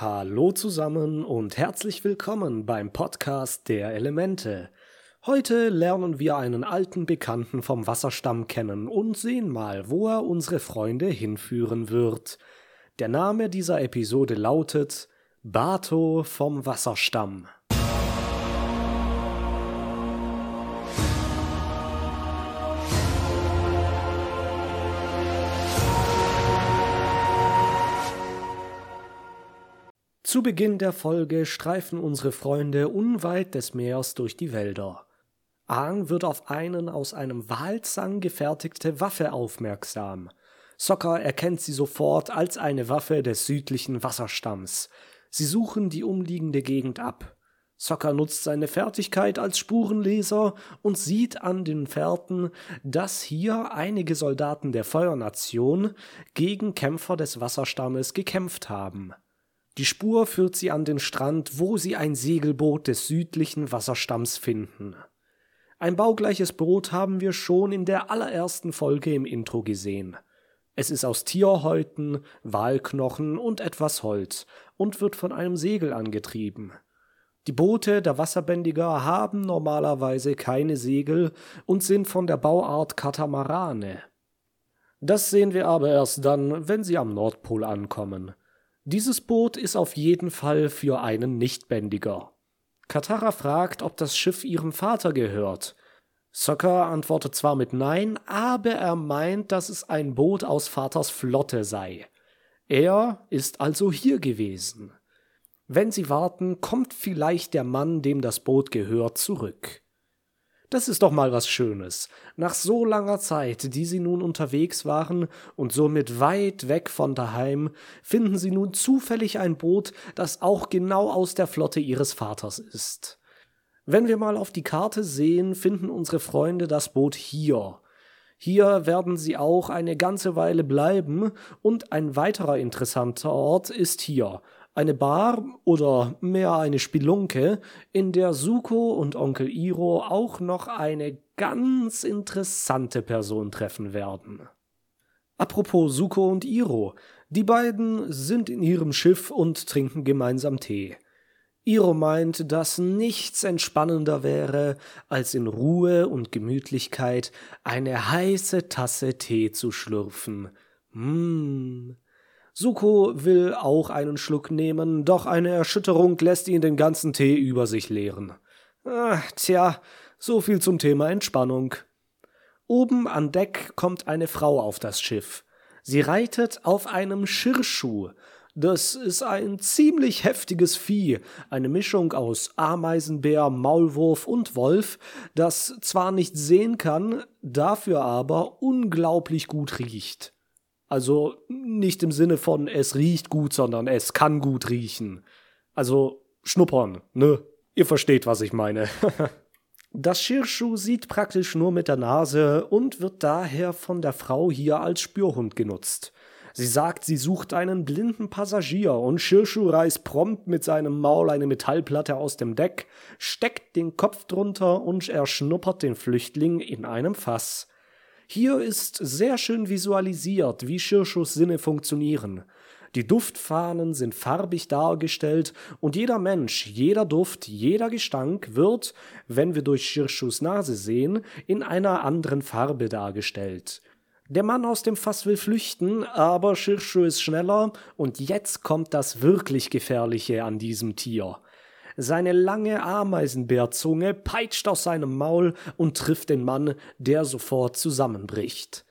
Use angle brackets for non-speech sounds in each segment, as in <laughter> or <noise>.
Hallo zusammen und herzlich willkommen beim Podcast der Elemente. Heute lernen wir einen alten Bekannten vom Wasserstamm kennen und sehen mal, wo er unsere Freunde hinführen wird. Der Name dieser Episode lautet Bato vom Wasserstamm. Zu Beginn der Folge streifen unsere Freunde unweit des Meers durch die Wälder. Aang wird auf einen aus einem Walzang gefertigte Waffe aufmerksam. Sokka erkennt sie sofort als eine Waffe des südlichen Wasserstamms. Sie suchen die umliegende Gegend ab. Sokka nutzt seine Fertigkeit als Spurenleser und sieht an den Fährten, dass hier einige Soldaten der Feuernation gegen Kämpfer des Wasserstammes gekämpft haben. Die Spur führt sie an den Strand, wo sie ein Segelboot des südlichen Wasserstamms finden. Ein baugleiches Boot haben wir schon in der allerersten Folge im Intro gesehen. Es ist aus Tierhäuten, Walknochen und etwas Holz und wird von einem Segel angetrieben. Die Boote der Wasserbändiger haben normalerweise keine Segel und sind von der Bauart Katamarane. Das sehen wir aber erst dann, wenn sie am Nordpol ankommen. Dieses Boot ist auf jeden Fall für einen Nichtbändiger. Katara fragt, ob das Schiff ihrem Vater gehört. Sokka antwortet zwar mit Nein, aber er meint, dass es ein Boot aus Vaters Flotte sei. Er ist also hier gewesen. Wenn sie warten, kommt vielleicht der Mann, dem das Boot gehört, zurück. Das ist doch mal was Schönes. Nach so langer Zeit, die sie nun unterwegs waren und somit weit weg von daheim, finden sie nun zufällig ein Boot, das auch genau aus der Flotte ihres Vaters ist. Wenn wir mal auf die Karte sehen, finden unsere Freunde das Boot hier. Hier werden sie auch eine ganze Weile bleiben und ein weiterer interessanter Ort ist hier, eine Bar oder mehr eine Spelunke, in der Suko und Onkel Iro auch noch eine ganz interessante Person treffen werden. Apropos Suko und Iro, die beiden sind in ihrem Schiff und trinken gemeinsam Tee. Iro meint, dass nichts entspannender wäre, als in Ruhe und Gemütlichkeit eine heiße Tasse Tee zu schlürfen. Mmh. Suko will auch einen Schluck nehmen, doch eine Erschütterung lässt ihn den ganzen Tee über sich leeren. Ah, tja, so viel zum Thema Entspannung. Oben an Deck kommt eine Frau auf das Schiff. Sie reitet auf einem Schirschuh. Das ist ein ziemlich heftiges Vieh, eine Mischung aus Ameisenbär, Maulwurf und Wolf, das zwar nicht sehen kann, dafür aber unglaublich gut riecht. Also nicht im Sinne von es riecht gut, sondern es kann gut riechen. Also schnuppern, ne? Ihr versteht, was ich meine. <laughs> das Schirschuh sieht praktisch nur mit der Nase und wird daher von der Frau hier als Spürhund genutzt. Sie sagt, sie sucht einen blinden Passagier und Schirschuh reißt prompt mit seinem Maul eine Metallplatte aus dem Deck, steckt den Kopf drunter und erschnuppert den Flüchtling in einem Fass. Hier ist sehr schön visualisiert, wie Schirschus Sinne funktionieren. Die Duftfahnen sind farbig dargestellt und jeder Mensch, jeder Duft, jeder Gestank wird, wenn wir durch Schirschus Nase sehen, in einer anderen Farbe dargestellt. Der Mann aus dem Fass will flüchten, aber Schirschu ist schneller und jetzt kommt das wirklich Gefährliche an diesem Tier. Seine lange Ameisenbärzunge peitscht aus seinem Maul und trifft den Mann, der sofort zusammenbricht.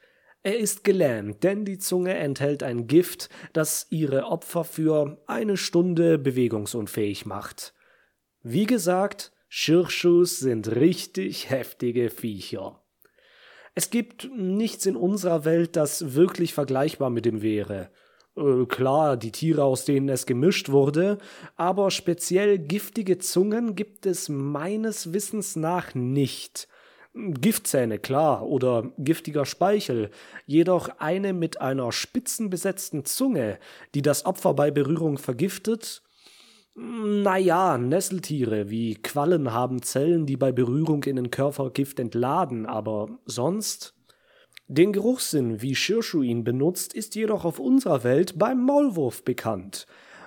Er ist gelähmt, denn die Zunge enthält ein Gift, das ihre Opfer für eine Stunde bewegungsunfähig macht. Wie gesagt, Schirschus sind richtig heftige Viecher. Es gibt nichts in unserer Welt, das wirklich vergleichbar mit ihm wäre. Äh, klar, die Tiere, aus denen es gemischt wurde, aber speziell giftige Zungen gibt es meines Wissens nach nicht. Giftzähne, klar, oder giftiger Speichel, jedoch eine mit einer spitzenbesetzten Zunge, die das Opfer bei Berührung vergiftet? Naja, Nesseltiere wie Quallen haben Zellen, die bei Berührung in den Körper Gift entladen, aber sonst? Den Geruchssinn, wie Shirshu ihn benutzt, ist jedoch auf unserer Welt beim Maulwurf bekannt.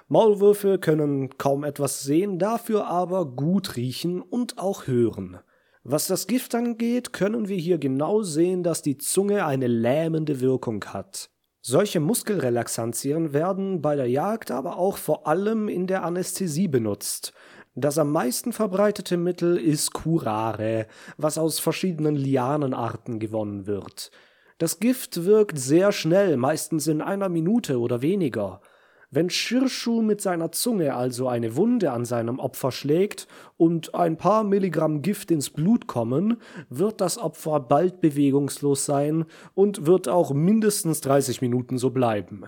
Maulwürfe können kaum etwas sehen, dafür aber gut riechen und auch hören. Was das Gift angeht, können wir hier genau sehen, dass die Zunge eine lähmende Wirkung hat. Solche Muskelrelaxantien werden bei der Jagd aber auch vor allem in der Anästhesie benutzt. Das am meisten verbreitete Mittel ist Curare, was aus verschiedenen Lianenarten gewonnen wird. Das Gift wirkt sehr schnell, meistens in einer Minute oder weniger. Wenn Shirshu mit seiner Zunge also eine Wunde an seinem Opfer schlägt und ein paar Milligramm Gift ins Blut kommen, wird das Opfer bald bewegungslos sein und wird auch mindestens 30 Minuten so bleiben.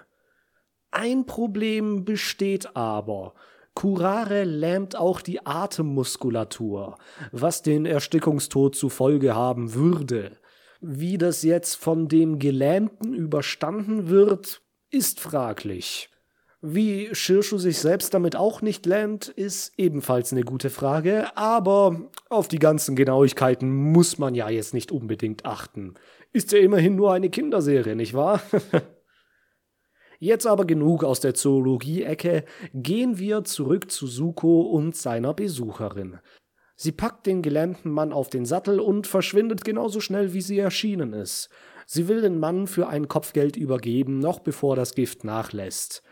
Ein Problem besteht aber. Curare lähmt auch die Atemmuskulatur, was den Erstickungstod zur Folge haben würde. Wie das jetzt von dem Gelähmten überstanden wird, ist fraglich. Wie Shirshu sich selbst damit auch nicht lähmt, ist ebenfalls eine gute Frage, aber auf die ganzen Genauigkeiten muss man ja jetzt nicht unbedingt achten. Ist ja immerhin nur eine Kinderserie, nicht wahr? <laughs> Jetzt aber genug aus der Zoologie-Ecke, gehen wir zurück zu Suko und seiner Besucherin. Sie packt den gelähmten Mann auf den Sattel und verschwindet genauso schnell, wie sie erschienen ist. Sie will den Mann für ein Kopfgeld übergeben, noch bevor das Gift nachlässt.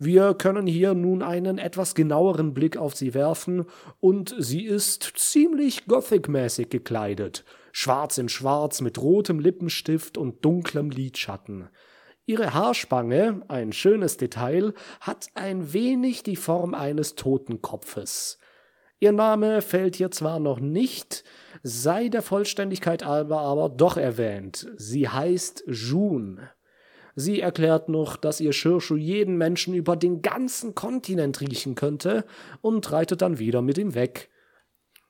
Wir können hier nun einen etwas genaueren Blick auf sie werfen, und sie ist ziemlich Gothic-mäßig gekleidet, schwarz in schwarz mit rotem Lippenstift und dunklem Lidschatten. Ihre Haarspange, ein schönes Detail, hat ein wenig die Form eines Totenkopfes. Ihr Name fällt hier zwar noch nicht, sei der Vollständigkeit halber aber doch erwähnt. Sie heißt June. Sie erklärt noch, dass ihr Shirshu jeden Menschen über den ganzen Kontinent riechen könnte und reitet dann wieder mit ihm weg.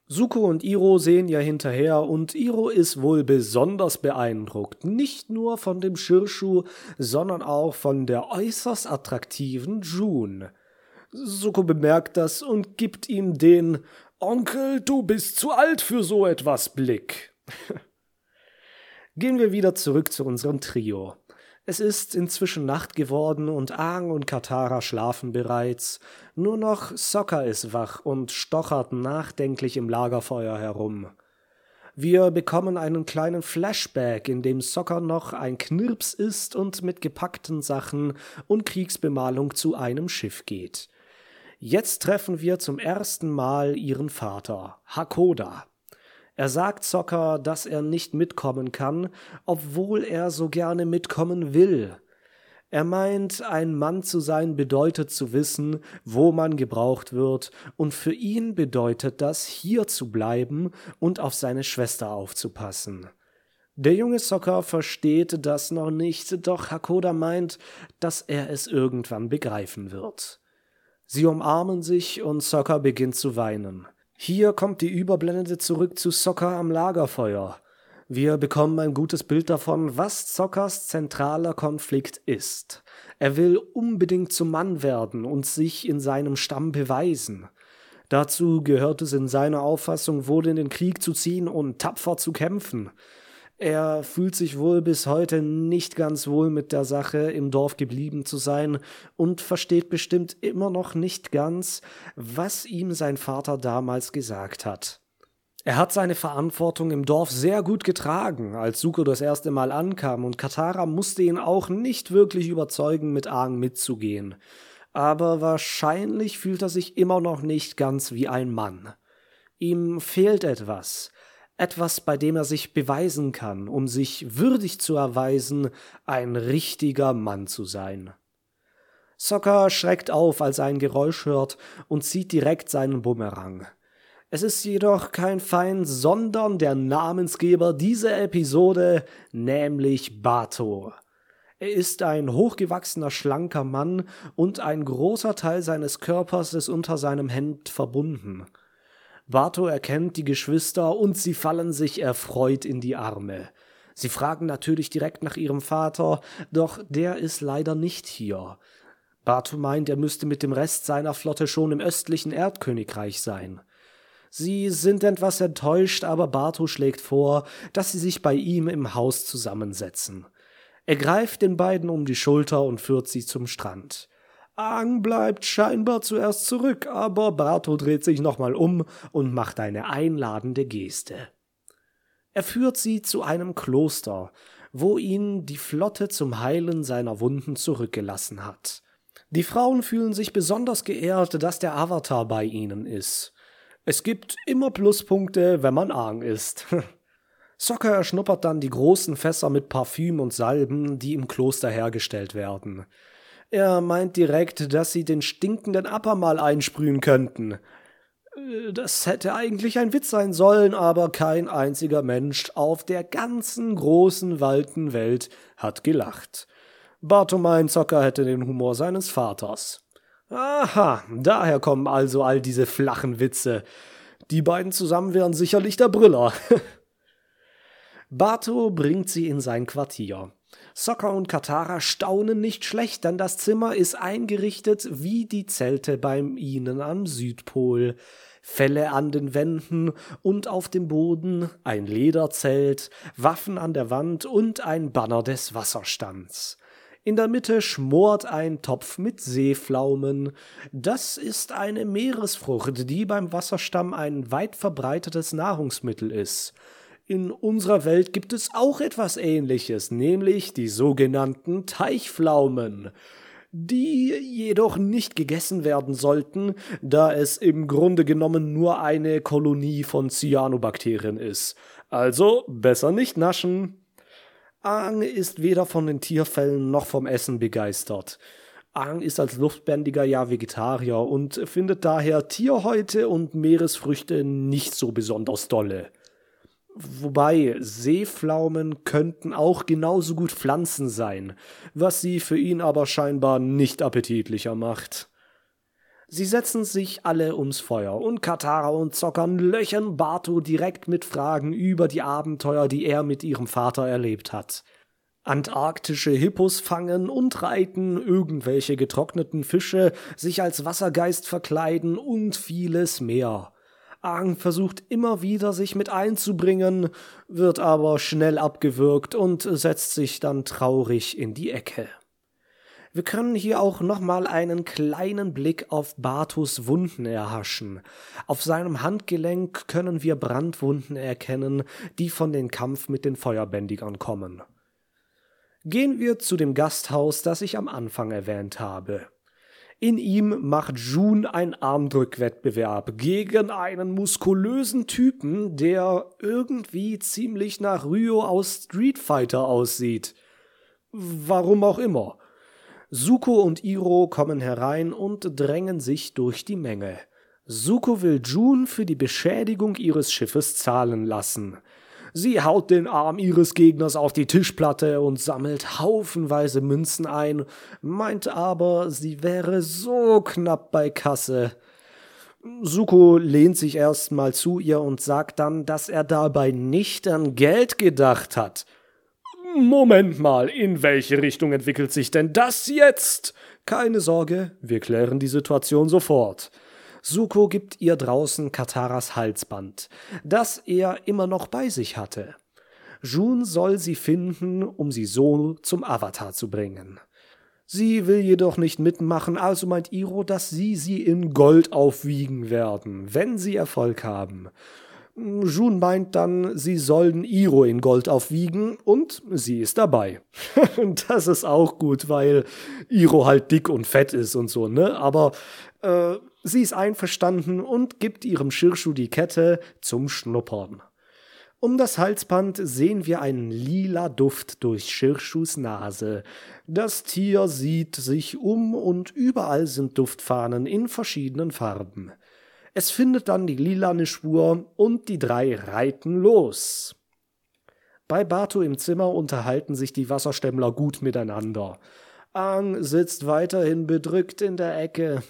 Suko und Iro sehen ihr hinterher und Iro ist wohl besonders beeindruckt, nicht nur von dem Shirshu, sondern auch von der äußerst attraktiven June. Suko bemerkt das und gibt ihm den Onkel, du bist zu alt für so etwas Blick. <laughs> Gehen wir wieder zurück zu unserem Trio. Es ist inzwischen Nacht geworden und Aang und Katara schlafen bereits. Nur noch Sokka ist wach und stochert nachdenklich im Lagerfeuer herum. Wir bekommen einen kleinen Flashback, in dem Sokka noch ein Knirps ist und mit gepackten Sachen und Kriegsbemalung zu einem Schiff geht. Jetzt treffen wir zum ersten Mal ihren Vater, Hakoda. Er sagt Zocker, dass er nicht mitkommen kann, obwohl er so gerne mitkommen will. Er meint, ein Mann zu sein bedeutet zu wissen, wo man gebraucht wird, und für ihn bedeutet das, hier zu bleiben und auf seine Schwester aufzupassen. Der junge Sokka versteht das noch nicht, doch Hakoda meint, dass er es irgendwann begreifen wird. Sie umarmen sich und Sokka beginnt zu weinen. Hier kommt die Überblende zurück zu Soccer am Lagerfeuer. Wir bekommen ein gutes Bild davon, was Zockers zentraler Konflikt ist. Er will unbedingt zum Mann werden und sich in seinem Stamm beweisen. Dazu gehört es in seiner Auffassung wohl in den Krieg zu ziehen und tapfer zu kämpfen. Er fühlt sich wohl bis heute nicht ganz wohl mit der Sache, im Dorf geblieben zu sein und versteht bestimmt immer noch nicht ganz, was ihm sein Vater damals gesagt hat. Er hat seine Verantwortung im Dorf sehr gut getragen, als Suko das erste Mal ankam, und Katara musste ihn auch nicht wirklich überzeugen, mit Aang mitzugehen. Aber wahrscheinlich fühlt er sich immer noch nicht ganz wie ein Mann. Ihm fehlt etwas, etwas, bei dem er sich beweisen kann, um sich würdig zu erweisen, ein richtiger Mann zu sein. Sokka schreckt auf, als er ein Geräusch hört und zieht direkt seinen Bumerang. Es ist jedoch kein Feind, sondern der Namensgeber dieser Episode, nämlich Bato. Er ist ein hochgewachsener, schlanker Mann und ein großer Teil seines Körpers ist unter seinem Hemd verbunden. Bato erkennt die Geschwister und sie fallen sich erfreut in die Arme. Sie fragen natürlich direkt nach ihrem Vater, doch der ist leider nicht hier. Bato meint, er müsste mit dem Rest seiner Flotte schon im östlichen Erdkönigreich sein. Sie sind etwas enttäuscht, aber Bato schlägt vor, dass sie sich bei ihm im Haus zusammensetzen. Er greift den beiden um die Schulter und führt sie zum Strand. Aang bleibt scheinbar zuerst zurück, aber Bato dreht sich nochmal um und macht eine einladende Geste. Er führt sie zu einem Kloster, wo ihn die Flotte zum Heilen seiner Wunden zurückgelassen hat. Die Frauen fühlen sich besonders geehrt, dass der Avatar bei ihnen ist. Es gibt immer Pluspunkte, wenn man Aang ist. <laughs> Sokka erschnuppert dann die großen Fässer mit Parfüm und Salben, die im Kloster hergestellt werden. Er meint direkt, dass sie den stinkenden Apper mal einsprühen könnten. Das hätte eigentlich ein Witz sein sollen, aber kein einziger Mensch auf der ganzen großen, weiten Welt hat gelacht. Bartomein Zocker hätte den Humor seines Vaters. Aha, daher kommen also all diese flachen Witze. Die beiden zusammen wären sicherlich der Brüller. <laughs> Bato bringt sie in sein Quartier. Sokka und Katara staunen nicht schlecht, denn das Zimmer ist eingerichtet wie die Zelte beim ihnen am Südpol. Felle an den Wänden und auf dem Boden, ein Lederzelt, Waffen an der Wand und ein Banner des Wasserstands. In der Mitte schmort ein Topf mit Seeflaumen. Das ist eine Meeresfrucht, die beim Wasserstamm ein weit verbreitetes Nahrungsmittel ist. In unserer Welt gibt es auch etwas Ähnliches, nämlich die sogenannten Teichpflaumen die jedoch nicht gegessen werden sollten, da es im Grunde genommen nur eine Kolonie von Cyanobakterien ist. Also besser nicht naschen. Aang ist weder von den Tierfällen noch vom Essen begeistert. Aang ist als Luftbändiger ja Vegetarier und findet daher Tierhäute und Meeresfrüchte nicht so besonders dolle. Wobei Seepflaumen könnten auch genauso gut Pflanzen sein, was sie für ihn aber scheinbar nicht appetitlicher macht. Sie setzen sich alle ums Feuer und Katara und Zockern löchern Bato direkt mit Fragen über die Abenteuer, die er mit ihrem Vater erlebt hat. Antarktische Hippos fangen und reiten, irgendwelche getrockneten Fische, sich als Wassergeist verkleiden und vieles mehr. Aang versucht immer wieder, sich mit einzubringen, wird aber schnell abgewürgt und setzt sich dann traurig in die Ecke. Wir können hier auch nochmal einen kleinen Blick auf Batus Wunden erhaschen. Auf seinem Handgelenk können wir Brandwunden erkennen, die von dem Kampf mit den Feuerbändigern kommen. Gehen wir zu dem Gasthaus, das ich am Anfang erwähnt habe. In ihm macht Jun einen Armdrückwettbewerb gegen einen muskulösen Typen, der irgendwie ziemlich nach Ryo aus Street Fighter aussieht. Warum auch immer. Suko und Iro kommen herein und drängen sich durch die Menge. Suko will Jun für die Beschädigung ihres Schiffes zahlen lassen. Sie haut den Arm ihres Gegners auf die Tischplatte und sammelt haufenweise Münzen ein, meint aber, sie wäre so knapp bei Kasse. Suko lehnt sich erstmal zu ihr und sagt dann, dass er dabei nicht an Geld gedacht hat. Moment mal, in welche Richtung entwickelt sich denn das jetzt? Keine Sorge, wir klären die Situation sofort. Suko gibt ihr draußen Kataras Halsband, das er immer noch bei sich hatte. Jun soll sie finden, um sie so zum Avatar zu bringen. Sie will jedoch nicht mitmachen, also meint Iro, dass sie sie in Gold aufwiegen werden, wenn sie Erfolg haben. Jun meint dann, sie sollen Iro in Gold aufwiegen und sie ist dabei. <laughs> das ist auch gut, weil Iro halt dick und fett ist und so, ne? Aber äh, Sie ist einverstanden und gibt ihrem Schirschu die Kette zum Schnuppern. Um das Halsband sehen wir einen lila Duft durch Schirschus Nase. Das Tier sieht sich um und überall sind Duftfahnen in verschiedenen Farben. Es findet dann die lilane Spur und die drei reiten los. Bei Bato im Zimmer unterhalten sich die Wasserstämmler gut miteinander. Aang sitzt weiterhin bedrückt in der Ecke.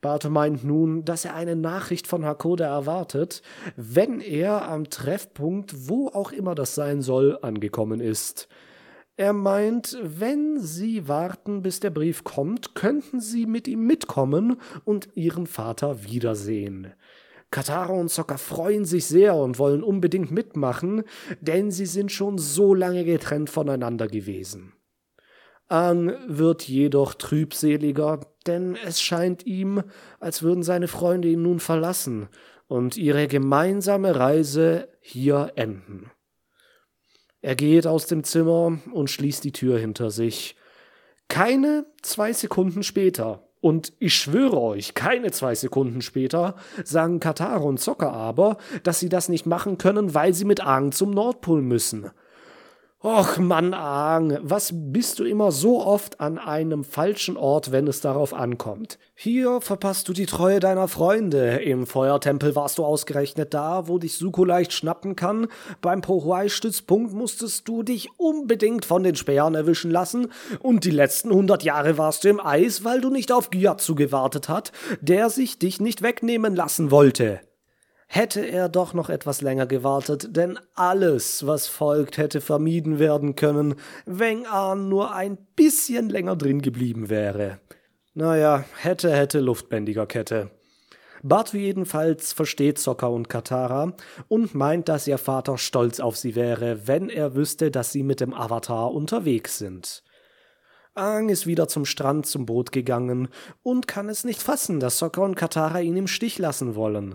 Barte meint nun, dass er eine Nachricht von Hakoda erwartet, wenn er am Treffpunkt, wo auch immer das sein soll, angekommen ist. Er meint, wenn Sie warten, bis der Brief kommt, könnten Sie mit ihm mitkommen und Ihren Vater wiedersehen. Katara und Sokka freuen sich sehr und wollen unbedingt mitmachen, denn sie sind schon so lange getrennt voneinander gewesen. Aang wird jedoch trübseliger, denn es scheint ihm, als würden seine Freunde ihn nun verlassen und ihre gemeinsame Reise hier enden. Er geht aus dem Zimmer und schließt die Tür hinter sich. Keine zwei Sekunden später, und ich schwöre euch, keine zwei Sekunden später, sagen Katar und Zocker aber, dass sie das nicht machen können, weil sie mit Aang zum Nordpol müssen. Och Mann, Aang, was bist du immer so oft an einem falschen Ort, wenn es darauf ankommt? Hier verpasst du die Treue deiner Freunde. Im Feuertempel warst du ausgerechnet da, wo dich Suko leicht schnappen kann. Beim Pohuai-Stützpunkt musstest du dich unbedingt von den Speeren erwischen lassen. Und die letzten hundert Jahre warst du im Eis, weil du nicht auf Gyatso gewartet hat, der sich dich nicht wegnehmen lassen wollte hätte er doch noch etwas länger gewartet, denn alles, was folgt, hätte vermieden werden können, wenn Ahn nur ein bisschen länger drin geblieben wäre. Naja, hätte, hätte Luftbändiger Kette. Batu jedenfalls versteht Sokka und Katara und meint, dass ihr Vater stolz auf sie wäre, wenn er wüsste, dass sie mit dem Avatar unterwegs sind. Aang ist wieder zum Strand zum Boot gegangen und kann es nicht fassen, dass Sokka und Katara ihn im Stich lassen wollen.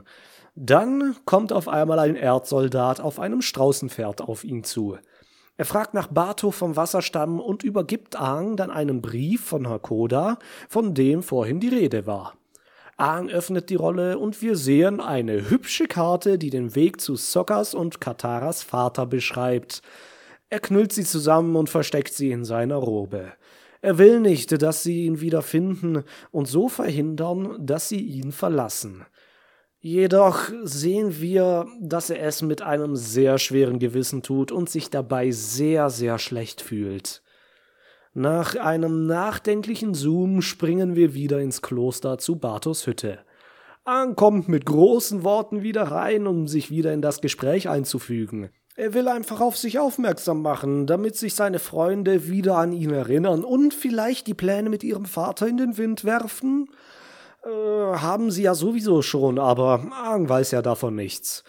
Dann kommt auf einmal ein Erdsoldat auf einem Straußenpferd auf ihn zu. Er fragt nach Bato vom Wasserstamm und übergibt Aang dann einen Brief von Hakoda, von dem vorhin die Rede war. Aang öffnet die Rolle und wir sehen eine hübsche Karte, die den Weg zu Sokkas und Kataras Vater beschreibt. Er knüllt sie zusammen und versteckt sie in seiner Robe. Er will nicht, dass sie ihn wieder finden und so verhindern, dass sie ihn verlassen. Jedoch sehen wir, dass er es mit einem sehr schweren Gewissen tut und sich dabei sehr, sehr schlecht fühlt. Nach einem nachdenklichen Zoom springen wir wieder ins Kloster zu Bartos Hütte. An kommt mit großen Worten wieder rein, um sich wieder in das Gespräch einzufügen. Er will einfach auf sich aufmerksam machen, damit sich seine Freunde wieder an ihn erinnern und vielleicht die Pläne mit ihrem Vater in den Wind werfen. Äh, haben sie ja sowieso schon, aber Aang weiß ja davon nichts.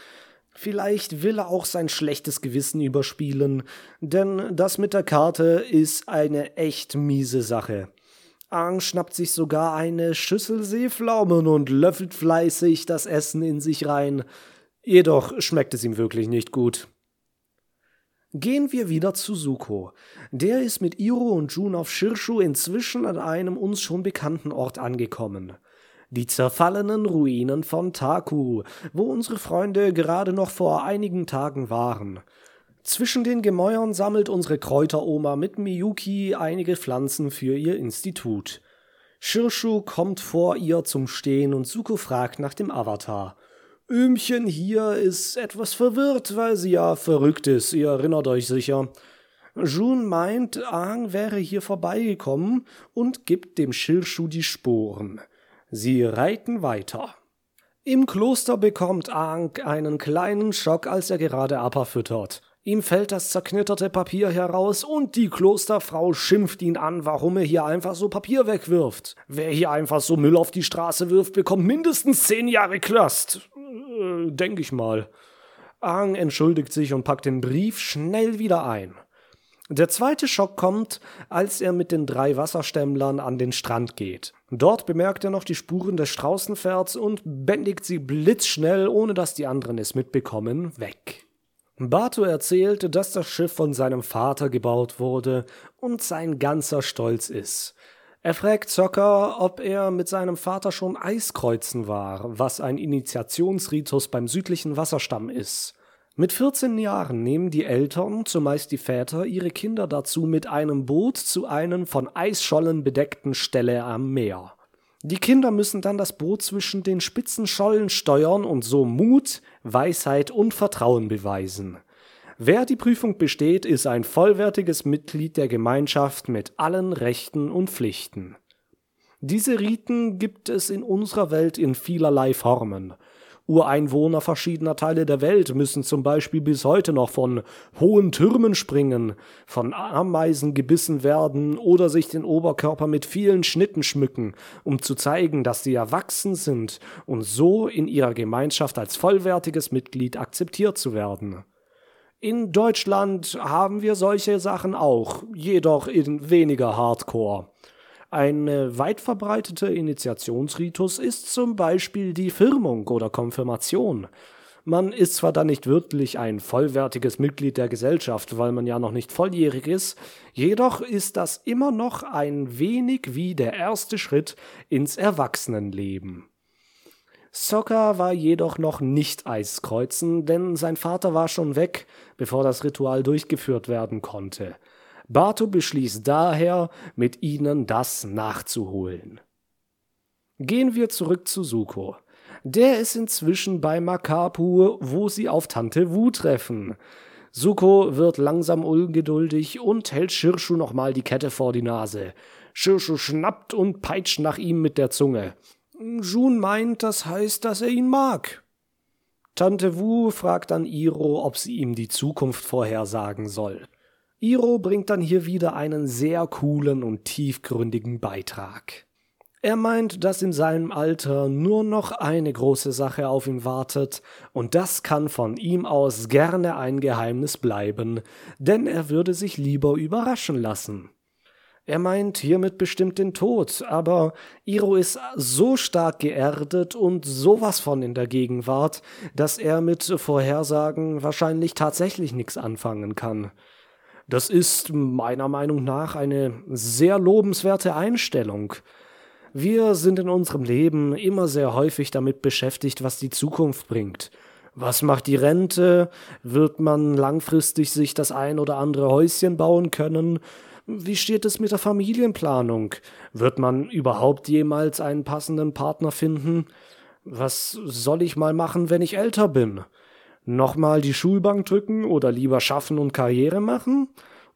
Vielleicht will er auch sein schlechtes Gewissen überspielen, denn das mit der Karte ist eine echt miese Sache. Aang schnappt sich sogar eine Schüssel Seepflaumen und löffelt fleißig das Essen in sich rein. Jedoch schmeckt es ihm wirklich nicht gut. Gehen wir wieder zu Suko. Der ist mit Iro und Jun auf Shirshu inzwischen an einem uns schon bekannten Ort angekommen die zerfallenen Ruinen von Taku, wo unsere Freunde gerade noch vor einigen Tagen waren. Zwischen den Gemäuern sammelt unsere Kräuteroma mit Miyuki einige Pflanzen für ihr Institut. Shirshu kommt vor ihr zum Stehen und Suko fragt nach dem Avatar. Öhmchen hier ist etwas verwirrt, weil sie ja verrückt ist, ihr erinnert euch sicher. Jun meint, Aang wäre hier vorbeigekommen und gibt dem Shirshu die Sporen. Sie reiten weiter. Im Kloster bekommt Aang einen kleinen Schock, als er gerade Appa füttert. Ihm fällt das zerknitterte Papier heraus und die Klosterfrau schimpft ihn an, warum er hier einfach so Papier wegwirft. Wer hier einfach so Müll auf die Straße wirft, bekommt mindestens zehn Jahre Knast. Äh, denk ich mal. Aang entschuldigt sich und packt den Brief schnell wieder ein. Der zweite Schock kommt, als er mit den drei Wasserstämmlern an den Strand geht. Dort bemerkt er noch die Spuren des Straußenpferds und bändigt sie blitzschnell, ohne dass die anderen es mitbekommen, weg. Bato erzählt, dass das Schiff von seinem Vater gebaut wurde und sein ganzer Stolz ist. Er fragt Zocker, ob er mit seinem Vater schon Eiskreuzen war, was ein Initiationsritus beim südlichen Wasserstamm ist. Mit 14 Jahren nehmen die Eltern, zumeist die Väter, ihre Kinder dazu mit einem Boot zu einem von Eisschollen bedeckten Stelle am Meer. Die Kinder müssen dann das Boot zwischen den spitzen Schollen steuern und so Mut, Weisheit und Vertrauen beweisen. Wer die Prüfung besteht, ist ein vollwertiges Mitglied der Gemeinschaft mit allen Rechten und Pflichten. Diese Riten gibt es in unserer Welt in vielerlei Formen. Ureinwohner verschiedener Teile der Welt müssen zum Beispiel bis heute noch von hohen Türmen springen, von Ameisen gebissen werden oder sich den Oberkörper mit vielen Schnitten schmücken, um zu zeigen, dass sie erwachsen sind und so in ihrer Gemeinschaft als vollwertiges Mitglied akzeptiert zu werden. In Deutschland haben wir solche Sachen auch, jedoch in weniger Hardcore. Ein weit verbreiteter Initiationsritus ist zum Beispiel die Firmung oder Konfirmation. Man ist zwar dann nicht wirklich ein vollwertiges Mitglied der Gesellschaft, weil man ja noch nicht volljährig ist, jedoch ist das immer noch ein wenig wie der erste Schritt ins Erwachsenenleben. Sokka war jedoch noch nicht Eiskreuzen, denn sein Vater war schon weg, bevor das Ritual durchgeführt werden konnte. Bato beschließt daher, mit ihnen das nachzuholen. Gehen wir zurück zu Suko. Der ist inzwischen bei Makapu, wo sie auf Tante Wu treffen. Suko wird langsam ungeduldig und hält Shirshu nochmal die Kette vor die Nase. Shirshu schnappt und peitscht nach ihm mit der Zunge. Jun meint, das heißt, dass er ihn mag. Tante Wu fragt dann Iro, ob sie ihm die Zukunft vorhersagen soll. Iro bringt dann hier wieder einen sehr coolen und tiefgründigen Beitrag. Er meint, dass in seinem Alter nur noch eine große Sache auf ihn wartet, und das kann von ihm aus gerne ein Geheimnis bleiben, denn er würde sich lieber überraschen lassen. Er meint hiermit bestimmt den Tod, aber Iro ist so stark geerdet und sowas von in der Gegenwart, dass er mit Vorhersagen wahrscheinlich tatsächlich nichts anfangen kann. Das ist meiner Meinung nach eine sehr lobenswerte Einstellung. Wir sind in unserem Leben immer sehr häufig damit beschäftigt, was die Zukunft bringt. Was macht die Rente? Wird man langfristig sich das ein oder andere Häuschen bauen können? Wie steht es mit der Familienplanung? Wird man überhaupt jemals einen passenden Partner finden? Was soll ich mal machen, wenn ich älter bin? Nochmal die Schulbank drücken oder lieber schaffen und Karriere machen?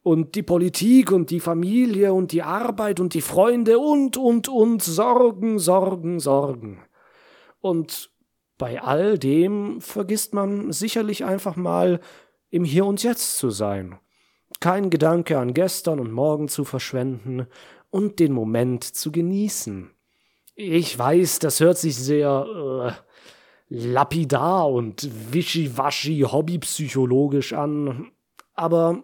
und die Politik und die Familie und die Arbeit und die Freunde und, und, und Sorgen, Sorgen, Sorgen. Und bei all dem vergisst man sicherlich einfach mal im Hier und Jetzt zu sein. Kein Gedanke an gestern und morgen zu verschwenden und den Moment zu genießen. Ich weiß, das hört sich sehr äh, lapidar und wischiwaschi hobbypsychologisch an, aber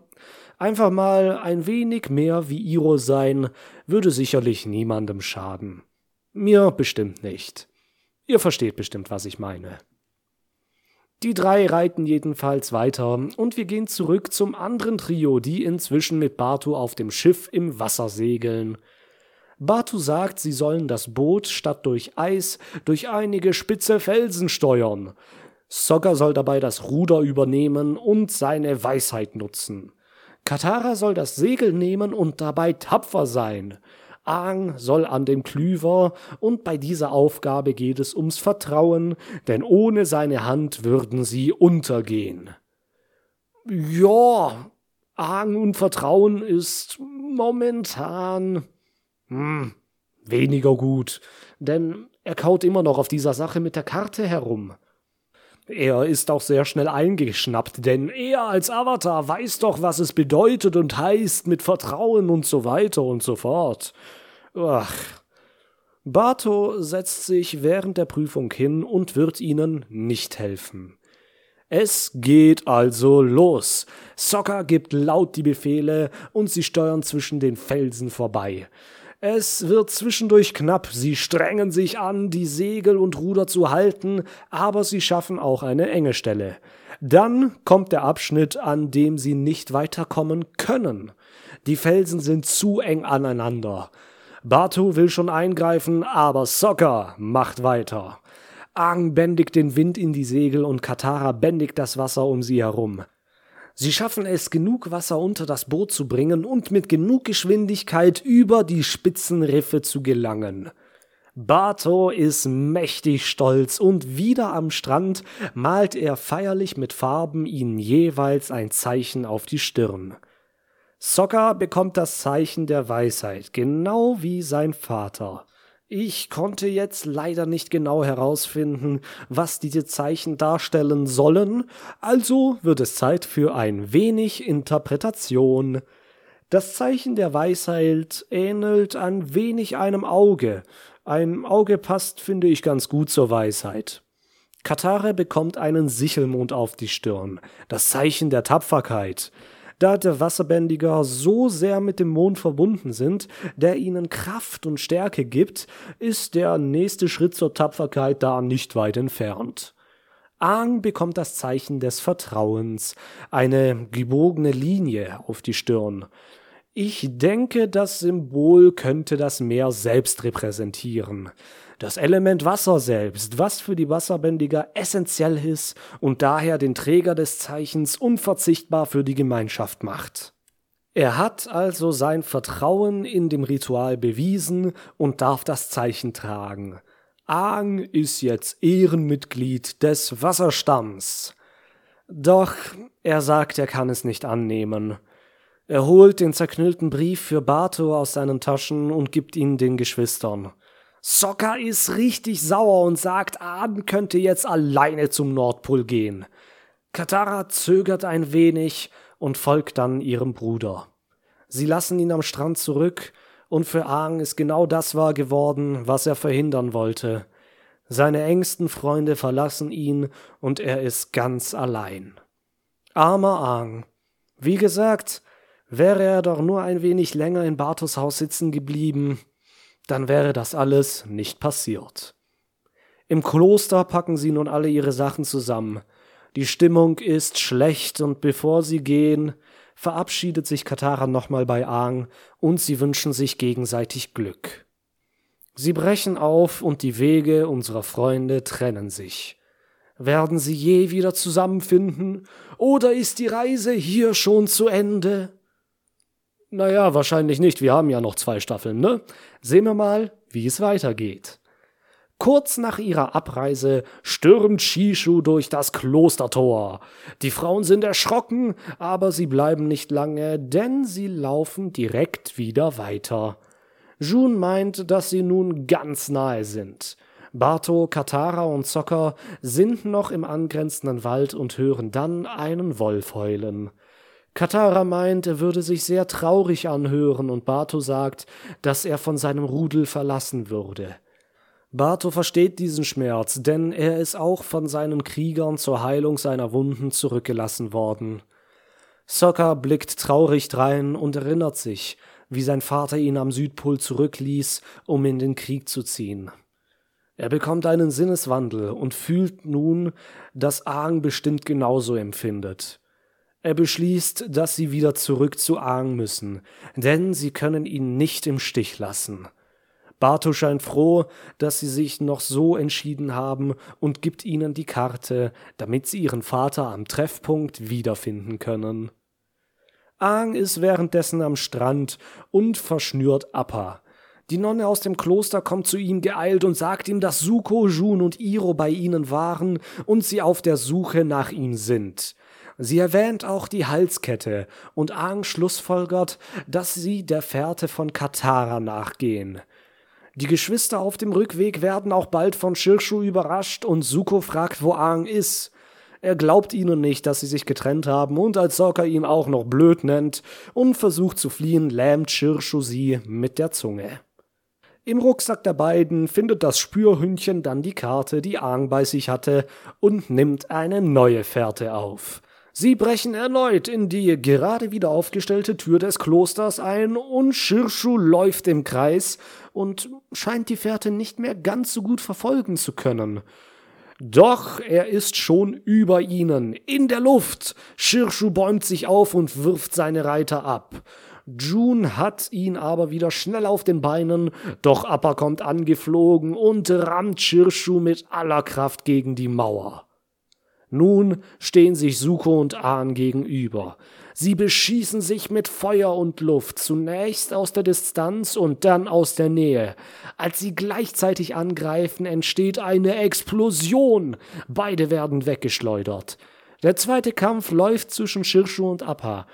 Einfach mal ein wenig mehr wie Iro sein, würde sicherlich niemandem schaden. Mir bestimmt nicht. Ihr versteht bestimmt, was ich meine. Die drei reiten jedenfalls weiter und wir gehen zurück zum anderen Trio, die inzwischen mit Batu auf dem Schiff im Wasser segeln. Batu sagt, sie sollen das Boot statt durch Eis durch einige spitze Felsen steuern. Sogger soll dabei das Ruder übernehmen und seine Weisheit nutzen. Katara soll das Segel nehmen und dabei tapfer sein. Aang soll an dem Klüver, und bei dieser Aufgabe geht es ums Vertrauen, denn ohne seine Hand würden sie untergehen. Ja, Aang und Vertrauen ist momentan hm, weniger gut, denn er kaut immer noch auf dieser Sache mit der Karte herum. Er ist auch sehr schnell eingeschnappt, denn er als Avatar weiß doch, was es bedeutet und heißt mit Vertrauen und so weiter und so fort. Ach. Bato setzt sich während der Prüfung hin und wird ihnen nicht helfen. Es geht also los. Sokka gibt laut die Befehle und sie steuern zwischen den Felsen vorbei. Es wird zwischendurch knapp, sie strengen sich an, die Segel und Ruder zu halten, aber sie schaffen auch eine enge Stelle. Dann kommt der Abschnitt, an dem sie nicht weiterkommen können. Die Felsen sind zu eng aneinander. Batu will schon eingreifen, aber Sokka macht weiter. Aang bändigt den Wind in die Segel und Katara bändigt das Wasser um sie herum. Sie schaffen es, genug Wasser unter das Boot zu bringen und mit genug Geschwindigkeit über die spitzen Riffe zu gelangen. Bato ist mächtig stolz und wieder am Strand malt er feierlich mit Farben ihnen jeweils ein Zeichen auf die Stirn. Sokka bekommt das Zeichen der Weisheit, genau wie sein Vater. Ich konnte jetzt leider nicht genau herausfinden, was diese Zeichen darstellen sollen, also wird es Zeit für ein wenig Interpretation. Das Zeichen der Weisheit ähnelt ein wenig einem Auge. Ein Auge passt, finde ich, ganz gut zur Weisheit. Katara bekommt einen Sichelmond auf die Stirn, das Zeichen der Tapferkeit. Da der Wasserbändiger so sehr mit dem Mond verbunden sind, der ihnen Kraft und Stärke gibt, ist der nächste Schritt zur Tapferkeit da nicht weit entfernt. Aang bekommt das Zeichen des Vertrauens, eine gebogene Linie auf die Stirn. Ich denke, das Symbol könnte das Meer selbst repräsentieren. Das Element Wasser selbst, was für die Wasserbändiger essentiell ist und daher den Träger des Zeichens unverzichtbar für die Gemeinschaft macht. Er hat also sein Vertrauen in dem Ritual bewiesen und darf das Zeichen tragen. Aang ist jetzt Ehrenmitglied des Wasserstamms. Doch er sagt, er kann es nicht annehmen. Er holt den zerknüllten Brief für Bato aus seinen Taschen und gibt ihn den Geschwistern. Sokka ist richtig sauer und sagt, Aang könnte jetzt alleine zum Nordpol gehen. Katara zögert ein wenig und folgt dann ihrem Bruder. Sie lassen ihn am Strand zurück und für Aang ist genau das wahr geworden, was er verhindern wollte. Seine engsten Freunde verlassen ihn und er ist ganz allein. Armer Aang. Wie gesagt, wäre er doch nur ein wenig länger in Bartos Haus sitzen geblieben, dann wäre das alles nicht passiert. Im Kloster packen sie nun alle ihre Sachen zusammen. Die Stimmung ist schlecht und bevor sie gehen, verabschiedet sich Katara nochmal bei Aang und sie wünschen sich gegenseitig Glück. Sie brechen auf und die Wege unserer Freunde trennen sich. Werden sie je wieder zusammenfinden oder ist die Reise hier schon zu Ende? Naja, wahrscheinlich nicht, wir haben ja noch zwei Staffeln, ne? Sehen wir mal, wie es weitergeht. Kurz nach ihrer Abreise stürmt Shishu durch das Klostertor. Die Frauen sind erschrocken, aber sie bleiben nicht lange, denn sie laufen direkt wieder weiter. Jun meint, dass sie nun ganz nahe sind. Bato, Katara und Zocker sind noch im angrenzenden Wald und hören dann einen Wolf heulen. Katara meint, er würde sich sehr traurig anhören und Bato sagt, dass er von seinem Rudel verlassen würde. Bato versteht diesen Schmerz, denn er ist auch von seinen Kriegern zur Heilung seiner Wunden zurückgelassen worden. Sokka blickt traurig drein und erinnert sich, wie sein Vater ihn am Südpol zurückließ, um in den Krieg zu ziehen. Er bekommt einen Sinneswandel und fühlt nun, dass Aang bestimmt genauso empfindet. Er beschließt, dass sie wieder zurück zu Aang müssen, denn sie können ihn nicht im Stich lassen. Barto scheint froh, dass sie sich noch so entschieden haben und gibt ihnen die Karte, damit sie ihren Vater am Treffpunkt wiederfinden können. Aang ist währenddessen am Strand und verschnürt Appa. Die Nonne aus dem Kloster kommt zu ihm geeilt und sagt ihm, dass Suko, Jun und Iro bei ihnen waren und sie auf der Suche nach ihm sind. Sie erwähnt auch die Halskette und Aang schlussfolgert, dass sie der Fährte von Katara nachgehen. Die Geschwister auf dem Rückweg werden auch bald von Shirshu überrascht und Suko fragt, wo Aang ist. Er glaubt ihnen nicht, dass sie sich getrennt haben und als Sokka ihn auch noch blöd nennt und versucht zu fliehen, lähmt Shirshu sie mit der Zunge. Im Rucksack der beiden findet das Spürhündchen dann die Karte, die Aang bei sich hatte, und nimmt eine neue Fährte auf. Sie brechen erneut in die gerade wieder aufgestellte Tür des Klosters ein und Shirshu läuft im Kreis und scheint die Fährte nicht mehr ganz so gut verfolgen zu können. Doch er ist schon über ihnen, in der Luft. Shirshu bäumt sich auf und wirft seine Reiter ab. June hat ihn aber wieder schnell auf den Beinen, doch Appa kommt angeflogen und rammt Shirshu mit aller Kraft gegen die Mauer. Nun stehen sich Suko und Ahn gegenüber. Sie beschießen sich mit Feuer und Luft, zunächst aus der Distanz und dann aus der Nähe. Als sie gleichzeitig angreifen, entsteht eine Explosion. Beide werden weggeschleudert. Der zweite Kampf läuft zwischen Shirshu und Appa.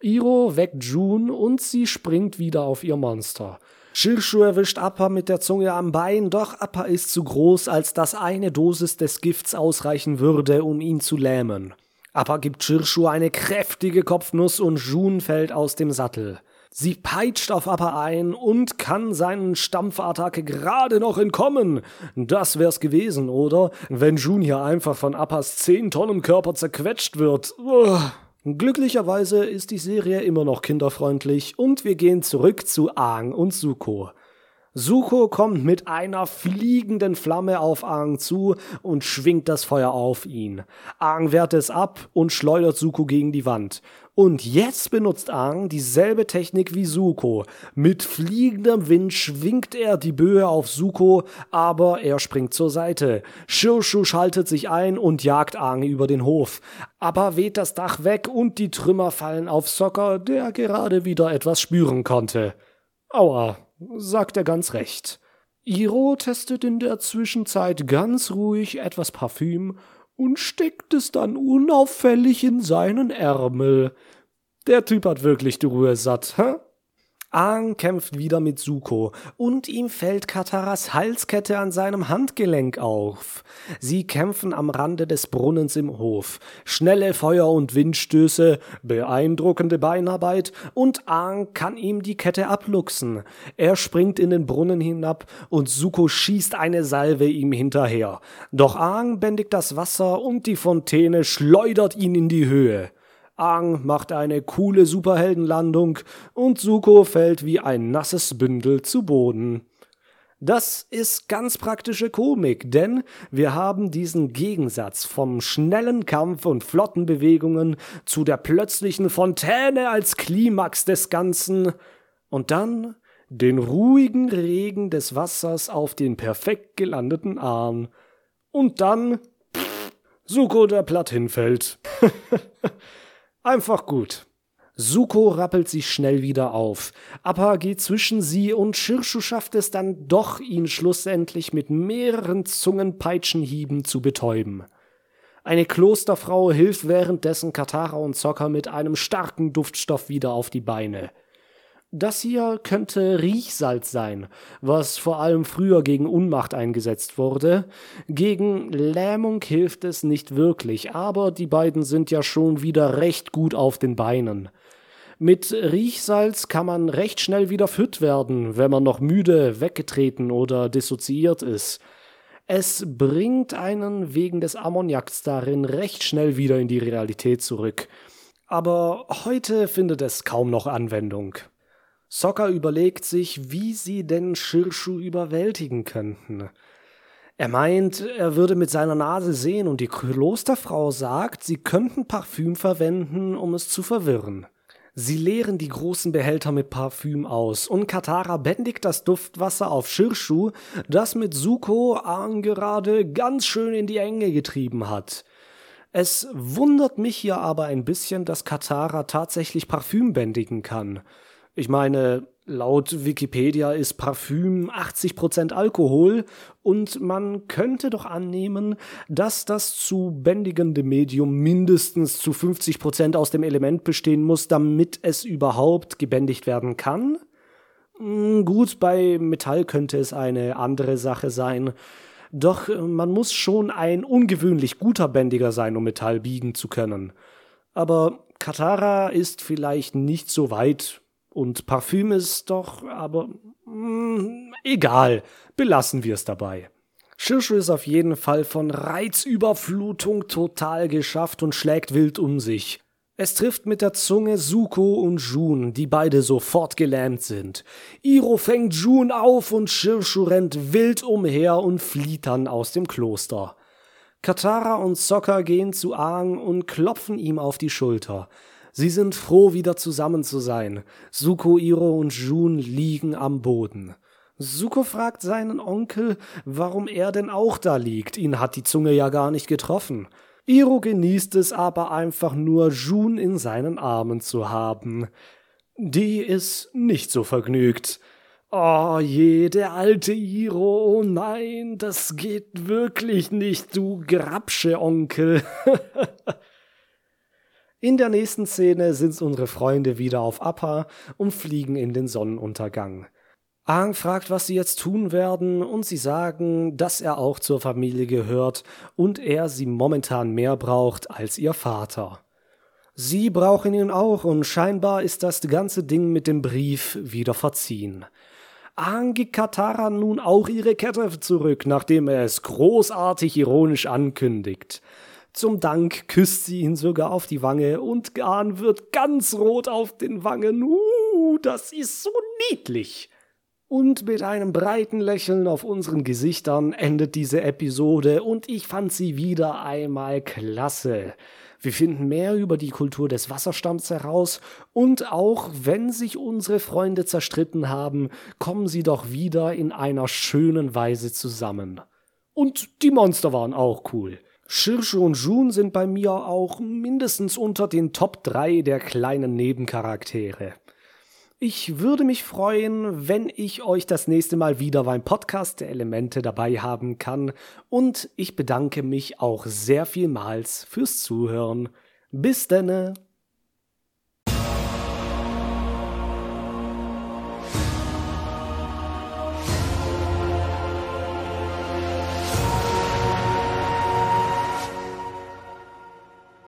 Iro weckt June und sie springt wieder auf ihr Monster. Shirshu erwischt Appa mit der Zunge am Bein, doch Appa ist zu groß, als dass eine Dosis des Gifts ausreichen würde, um ihn zu lähmen. Appa gibt Shirshu eine kräftige Kopfnuss und Jun fällt aus dem Sattel. Sie peitscht auf Appa ein und kann seinen Stampfattacke gerade noch entkommen. Das wär's gewesen, oder? Wenn Jun hier einfach von Appas 10 Tonnen Körper zerquetscht wird. Uah. Glücklicherweise ist die Serie immer noch kinderfreundlich und wir gehen zurück zu Aang und Suko. Suko kommt mit einer fliegenden Flamme auf Aang zu und schwingt das Feuer auf ihn. Aang wehrt es ab und schleudert Suko gegen die Wand. Und jetzt benutzt Aang dieselbe Technik wie Suko. Mit fliegendem Wind schwingt er die Böe auf Suko, aber er springt zur Seite. Shirshu schaltet sich ein und jagt Aang über den Hof. Aber weht das Dach weg und die Trümmer fallen auf Soccer, der gerade wieder etwas spüren konnte. Aua, sagt er ganz recht. Iro testet in der Zwischenzeit ganz ruhig etwas Parfüm und steckt es dann unauffällig in seinen Ärmel. Der Typ hat wirklich die Ruhe satt, hä? Aang kämpft wieder mit Suko und ihm fällt Kataras Halskette an seinem Handgelenk auf. Sie kämpfen am Rande des Brunnens im Hof. Schnelle Feuer- und Windstöße, beeindruckende Beinarbeit und Aang kann ihm die Kette abluchsen. Er springt in den Brunnen hinab und Suko schießt eine Salve ihm hinterher. Doch Aang bändigt das Wasser und die Fontäne schleudert ihn in die Höhe. Aang macht eine coole Superheldenlandung und Suko fällt wie ein nasses Bündel zu Boden. Das ist ganz praktische Komik, denn wir haben diesen Gegensatz vom schnellen Kampf und flotten Bewegungen zu der plötzlichen Fontäne als Klimax des Ganzen und dann den ruhigen Regen des Wassers auf den perfekt gelandeten Arm. Und dann Suko, der platt hinfällt. <laughs> Einfach gut. Suko rappelt sich schnell wieder auf. Appa geht zwischen sie und Shirshu schafft es dann doch, ihn schlussendlich mit mehreren Zungenpeitschenhieben zu betäuben. Eine Klosterfrau hilft währenddessen Katara und Zocker mit einem starken Duftstoff wieder auf die Beine. Das hier könnte Riechsalz sein, was vor allem früher gegen Unmacht eingesetzt wurde. Gegen Lähmung hilft es nicht wirklich, aber die beiden sind ja schon wieder recht gut auf den Beinen. Mit Riechsalz kann man recht schnell wieder fit werden, wenn man noch müde, weggetreten oder dissoziiert ist. Es bringt einen wegen des Ammoniaks darin recht schnell wieder in die Realität zurück. Aber heute findet es kaum noch Anwendung. Sokka überlegt sich, wie sie denn Shirshu überwältigen könnten. Er meint, er würde mit seiner Nase sehen und die Klosterfrau sagt, sie könnten Parfüm verwenden, um es zu verwirren. Sie leeren die großen Behälter mit Parfüm aus und Katara bändigt das Duftwasser auf Shirshu, das mit Suko Aang gerade ganz schön in die Enge getrieben hat. Es wundert mich hier aber ein bisschen, dass Katara tatsächlich Parfüm bändigen kann. Ich meine, laut Wikipedia ist Parfüm 80% Alkohol und man könnte doch annehmen, dass das zu bändigende Medium mindestens zu 50% aus dem Element bestehen muss, damit es überhaupt gebändigt werden kann. Hm, gut, bei Metall könnte es eine andere Sache sein. Doch äh, man muss schon ein ungewöhnlich guter Bändiger sein, um Metall biegen zu können. Aber Katara ist vielleicht nicht so weit und Parfüm ist doch, aber mh, hm, egal, belassen wir es dabei. Shirshu ist auf jeden Fall von Reizüberflutung total geschafft und schlägt wild um sich. Es trifft mit der Zunge Suko und Jun, die beide sofort gelähmt sind. Iro fängt Jun auf und Shirshu rennt wild umher und flieht dann aus dem Kloster. Katara und Sokka gehen zu Aang und klopfen ihm auf die Schulter. Sie sind froh, wieder zusammen zu sein. Suko, Iro und Jun liegen am Boden. Suko fragt seinen Onkel, warum er denn auch da liegt. Ihn hat die Zunge ja gar nicht getroffen. Iro genießt es aber einfach nur, Jun in seinen Armen zu haben. Die ist nicht so vergnügt. Oh je, der alte Iro, oh nein, das geht wirklich nicht, du Grabsche Onkel. <laughs> In der nächsten Szene sind unsere Freunde wieder auf Appa und fliegen in den Sonnenuntergang. Aang fragt, was sie jetzt tun werden, und sie sagen, dass er auch zur Familie gehört und er sie momentan mehr braucht als ihr Vater. Sie brauchen ihn auch und scheinbar ist das ganze Ding mit dem Brief wieder verziehen. Aang gibt Katara nun auch ihre Kette zurück, nachdem er es großartig ironisch ankündigt. Zum Dank küsst sie ihn sogar auf die Wange und Garn wird ganz rot auf den Wangen. Uh, das ist so niedlich. Und mit einem breiten Lächeln auf unseren Gesichtern endet diese Episode und ich fand sie wieder einmal klasse. Wir finden mehr über die Kultur des Wasserstamms heraus und auch wenn sich unsere Freunde zerstritten haben, kommen sie doch wieder in einer schönen Weise zusammen. Und die Monster waren auch cool. Shirsche und Jun sind bei mir auch mindestens unter den Top 3 der kleinen Nebencharaktere. Ich würde mich freuen, wenn ich euch das nächste Mal wieder beim Podcast der Elemente dabei haben kann und ich bedanke mich auch sehr vielmals fürs Zuhören. Bis denne!